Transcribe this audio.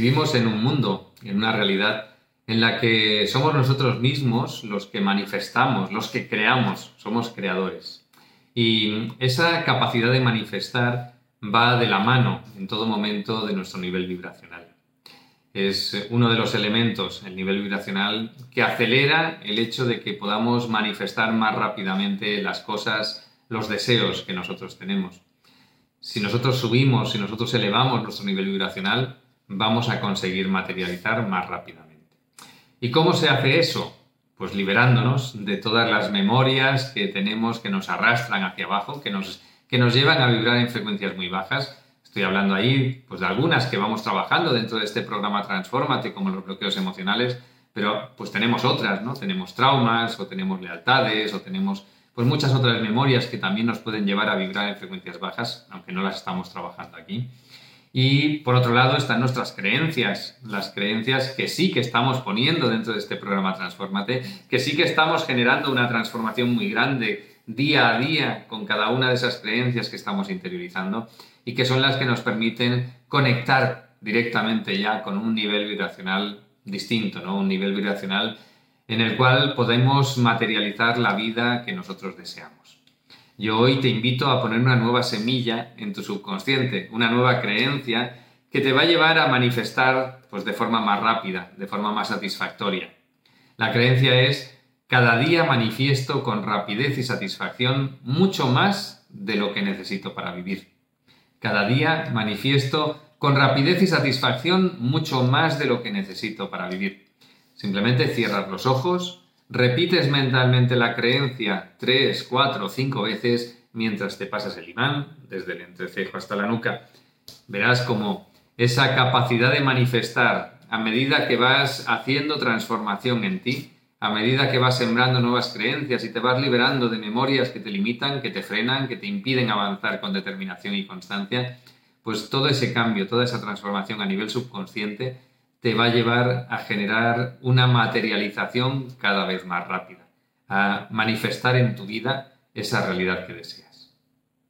Vivimos en un mundo, en una realidad en la que somos nosotros mismos los que manifestamos, los que creamos, somos creadores. Y esa capacidad de manifestar va de la mano en todo momento de nuestro nivel vibracional. Es uno de los elementos, el nivel vibracional, que acelera el hecho de que podamos manifestar más rápidamente las cosas, los deseos que nosotros tenemos. Si nosotros subimos, si nosotros elevamos nuestro nivel vibracional, vamos a conseguir materializar más rápidamente. ¿Y cómo se hace eso? Pues liberándonos de todas las memorias que tenemos que nos arrastran hacia abajo, que nos, que nos llevan a vibrar en frecuencias muy bajas. Estoy hablando ahí pues, de algunas que vamos trabajando dentro de este programa Transformate, como los bloqueos emocionales, pero pues tenemos otras, ¿no? Tenemos traumas, o tenemos lealtades, o tenemos pues muchas otras memorias que también nos pueden llevar a vibrar en frecuencias bajas, aunque no las estamos trabajando aquí. Y por otro lado están nuestras creencias, las creencias que sí que estamos poniendo dentro de este programa Transformate, que sí que estamos generando una transformación muy grande día a día con cada una de esas creencias que estamos interiorizando y que son las que nos permiten conectar directamente ya con un nivel vibracional distinto, ¿no? Un nivel vibracional en el cual podemos materializar la vida que nosotros deseamos. Yo hoy te invito a poner una nueva semilla en tu subconsciente, una nueva creencia que te va a llevar a manifestar pues, de forma más rápida, de forma más satisfactoria. La creencia es, cada día manifiesto con rapidez y satisfacción mucho más de lo que necesito para vivir. Cada día manifiesto con rapidez y satisfacción mucho más de lo que necesito para vivir. Simplemente cierras los ojos, Repites mentalmente la creencia tres, cuatro, cinco veces mientras te pasas el imán desde el entrecejo hasta la nuca. Verás como esa capacidad de manifestar a medida que vas haciendo transformación en ti, a medida que vas sembrando nuevas creencias y te vas liberando de memorias que te limitan, que te frenan, que te impiden avanzar con determinación y constancia, pues todo ese cambio, toda esa transformación a nivel subconsciente te va a llevar a generar una materialización cada vez más rápida, a manifestar en tu vida esa realidad que deseas.